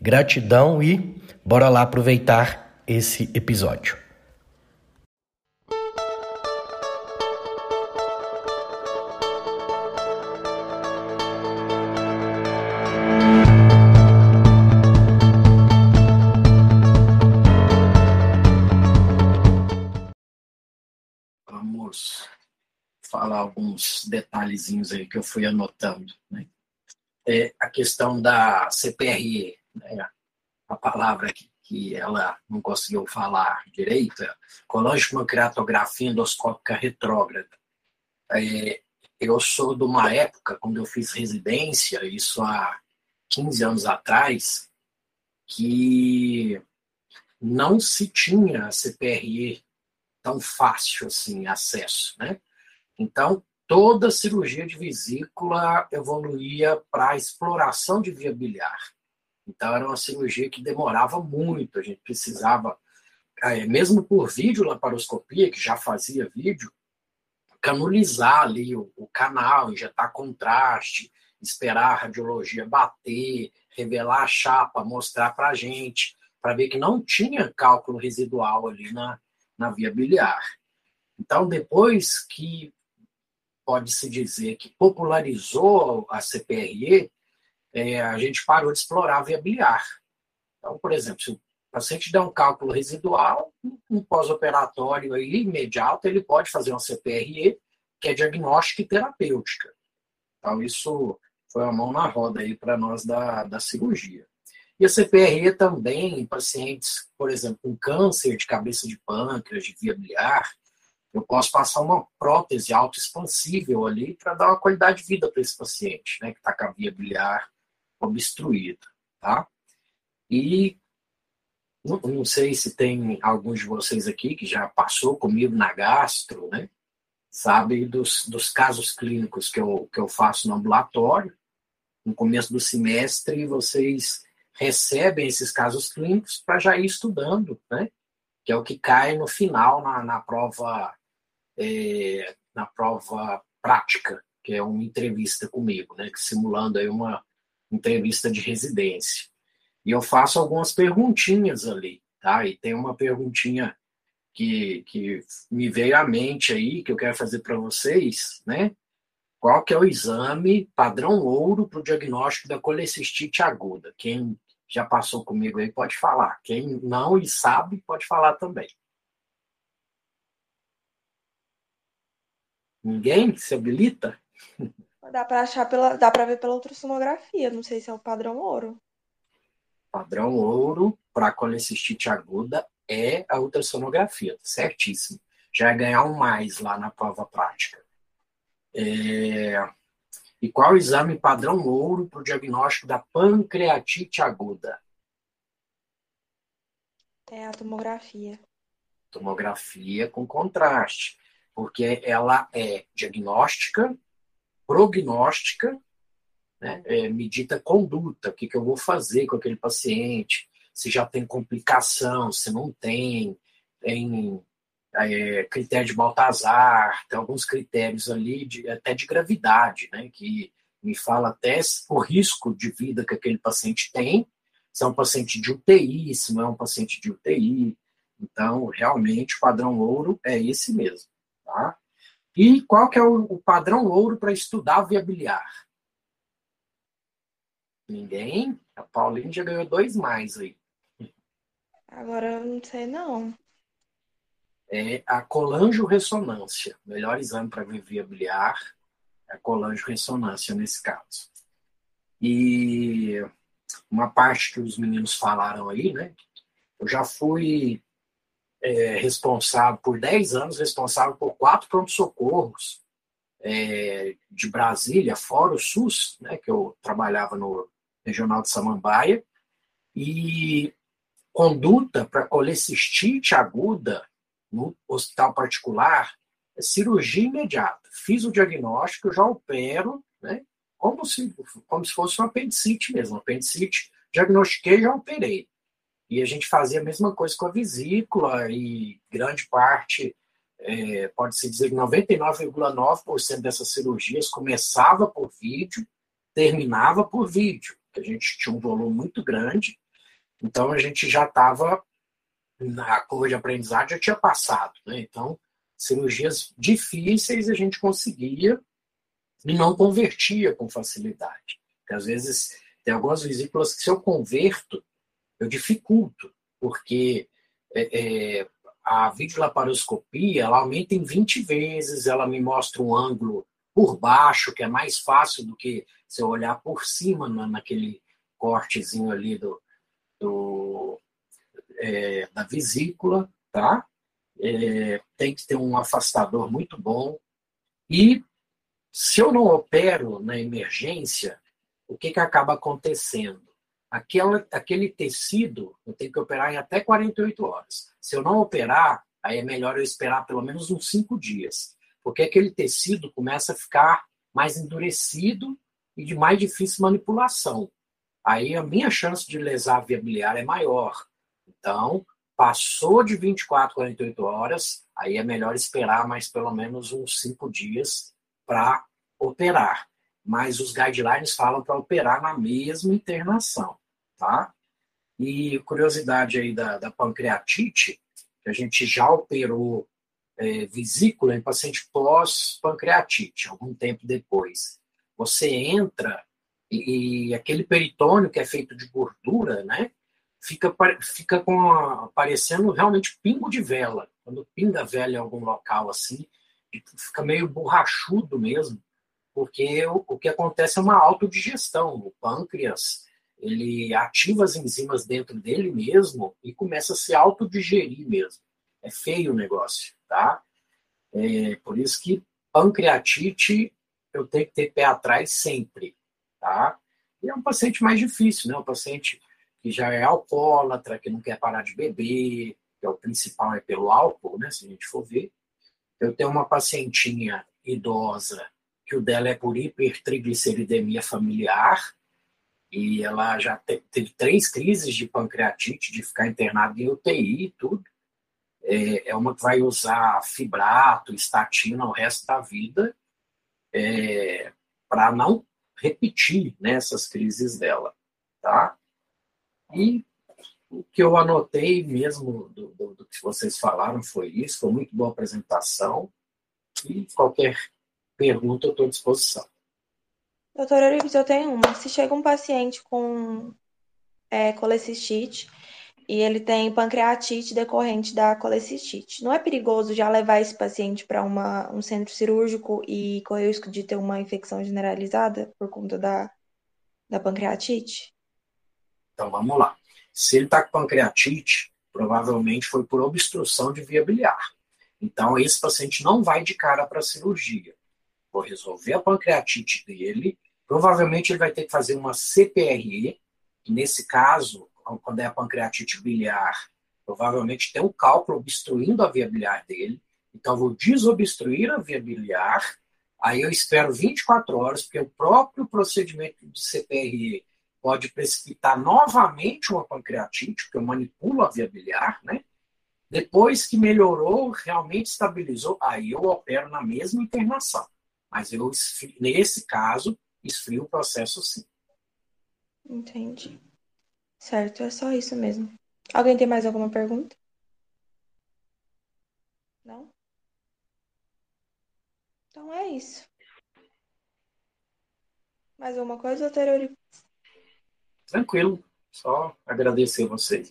Gratidão e bora lá aproveitar esse episódio. Vamos falar alguns detalhezinhos aí que eu fui anotando. Né? É a questão da CPRE, né, a palavra que, que ela não conseguiu falar direito, é colangiopancreatografia endoscópica retrógrada. É, eu sou de uma época, quando eu fiz residência, isso há 15 anos atrás, que não se tinha CPRE tão fácil assim acesso, né? Então, toda cirurgia de vesícula evoluía para a exploração de via biliar. Então, era uma cirurgia que demorava muito, a gente precisava, é, mesmo por vídeo laparoscopia, que já fazia vídeo, canulizar ali o, o canal, injetar contraste, esperar a radiologia bater, revelar a chapa, mostrar para a gente, para ver que não tinha cálculo residual ali na, na via biliar. Então, depois que pode-se dizer que popularizou a CPRE, é, a gente parou de explorar a via biliar. Então, por exemplo, se o paciente der um cálculo residual, um pós-operatório imediato, ele pode fazer uma CPRE, que é diagnóstica e terapêutica. Então, isso foi uma mão na roda aí para nós da, da cirurgia. E a CPRE também em pacientes, por exemplo, com câncer de cabeça de pâncreas, de via biliar, eu posso passar uma prótese autoexpansível ali para dar uma qualidade de vida para esse paciente, né, que está com a via biliar obstruída, tá? E não, não, sei se tem alguns de vocês aqui que já passou comigo na gastro, né? Sabe dos, dos casos clínicos que eu, que eu faço no ambulatório. No começo do semestre, vocês recebem esses casos clínicos para já ir estudando, né? Que é o que cai no final na, na prova é, na prova prática, que é uma entrevista comigo, né? Simulando aí uma entrevista de residência. E eu faço algumas perguntinhas ali, tá? E tem uma perguntinha que, que me veio à mente aí, que eu quero fazer para vocês, né? Qual que é o exame padrão ouro para o diagnóstico da colecistite aguda? Quem já passou comigo aí pode falar. Quem não e sabe pode falar também. Ninguém se habilita? Dá para achar pela, dá para ver pela ultrassonografia, não sei se é o padrão ouro. Padrão ouro para colecistite aguda é a ultrassonografia, certíssimo. Já é ganhar um mais lá na prova prática. É... E qual o exame padrão ouro para o diagnóstico da pancreatite aguda? É a tomografia. Tomografia com contraste, porque ela é diagnóstica, prognóstica, né? é, medita conduta, o que, que eu vou fazer com aquele paciente, se já tem complicação, se não tem, tem é, critério de Baltazar, tem alguns critérios ali, de, até de gravidade, né, que me fala até o risco de vida que aquele paciente tem, se é um paciente de UTI, se não é um paciente de UTI. Então, realmente, o padrão ouro é esse mesmo. Tá? E qual que é o, o padrão ouro para estudar viabiliar? Ninguém? A Paulinha já ganhou dois mais aí. Agora eu não sei não é a colangio-ressonância. Melhor exame para ver via biliar é a colangio-ressonância nesse caso. E uma parte que os meninos falaram aí, né? Eu já fui é, responsável, por 10 anos, responsável por quatro pronto-socorros é, de Brasília, fora o SUS, né? Que eu trabalhava no Regional de Samambaia. E conduta para colecistite aguda no hospital particular é cirurgia imediata. Fiz o diagnóstico, já opero, né? Como se, como se fosse um apendicite mesmo. Apendicite, diagnostiquei, já operei. E a gente fazia a mesma coisa com a vesícula e grande parte, é, pode-se dizer que 99,9% dessas cirurgias começava por vídeo, terminava por vídeo, que a gente tinha um volume muito grande, então a gente já estava na curva de aprendizagem, já tinha passado, né? Então, cirurgias difíceis a gente conseguia e não convertia com facilidade. Porque às vezes tem algumas vesículas que se eu converto, eu dificulto, porque é, é, a videolaparoscopia ela aumenta em 20 vezes, ela me mostra um ângulo por baixo, que é mais fácil do que se eu olhar por cima na, naquele cortezinho ali do, do é, da vesícula, tá? É, tem que ter um afastador muito bom. E se eu não opero na emergência, o que, que acaba acontecendo? Aquela, aquele tecido eu tenho que operar em até 48 horas. Se eu não operar, aí é melhor eu esperar pelo menos uns 5 dias. Porque aquele tecido começa a ficar mais endurecido e de mais difícil manipulação. Aí a minha chance de lesar viabiliar é maior. Então, passou de 24, 48 horas, aí é melhor esperar mais pelo menos uns 5 dias para operar mas os guidelines falam para operar na mesma internação, tá? E curiosidade aí da, da pancreatite, que a gente já operou é, vesícula em paciente pós-pancreatite, algum tempo depois. Você entra e, e, aquele peritônio que é feito de gordura, né? Fica, fica com a, parecendo realmente pingo de vela. Quando pinga vela em algum local assim, fica meio borrachudo mesmo porque o, o que acontece é uma autodigestão. O pâncreas ele ativa as enzimas dentro dele mesmo e começa a se autodigerir mesmo. É feio o negócio, tá? É, por isso que pancreatite eu tenho que ter pé atrás sempre, tá? E é um paciente mais difícil, né? Um paciente que já é alcoólatra, que não quer parar de beber, que é o principal é pelo álcool, né? Se a gente for ver. Eu tenho uma pacientinha idosa que o dela é por hipertrigliceridemia familiar, e ela já te, teve três crises de pancreatite, de ficar internada em UTI e tudo. É, é, uma que vai usar fibrato, estatina o resto da vida, é, para não repetir né, crises dela, tá? E o que eu anotei mesmo do, do, do que vocês falaram foi isso, foi muito boa apresentação, e qualquer pergunta, eu estou à disposição. Doutora Euripides, eu tenho uma. Se chega um paciente com é, colecistite e ele tem pancreatite decorrente da colecistite, não é perigoso já levar esse paciente para um centro cirúrgico e correr o risco de ter uma infecção generalizada por conta da, da pancreatite? Então vamos lá. Se ele está com pancreatite, provavelmente foi por obstrução de via biliar. Então esse paciente não vai de cara para a cirurgia vou resolver a pancreatite dele, provavelmente ele vai ter que fazer uma CPRE, e nesse caso, quando é a pancreatite biliar, provavelmente tem um cálculo obstruindo a via biliar dele, então vou desobstruir a via biliar, aí eu espero 24 horas, porque o próprio procedimento de CPRE pode precipitar novamente uma pancreatite, porque eu manipulo a via biliar, né? Depois que melhorou, realmente estabilizou, aí eu opero na mesma internação. Mas eu, nesse caso, esfrio o processo sim. Entendi. Certo, é só isso mesmo. Alguém tem mais alguma pergunta? Não? Então é isso. Mais alguma coisa, doutor Tranquilo. Só agradecer vocês.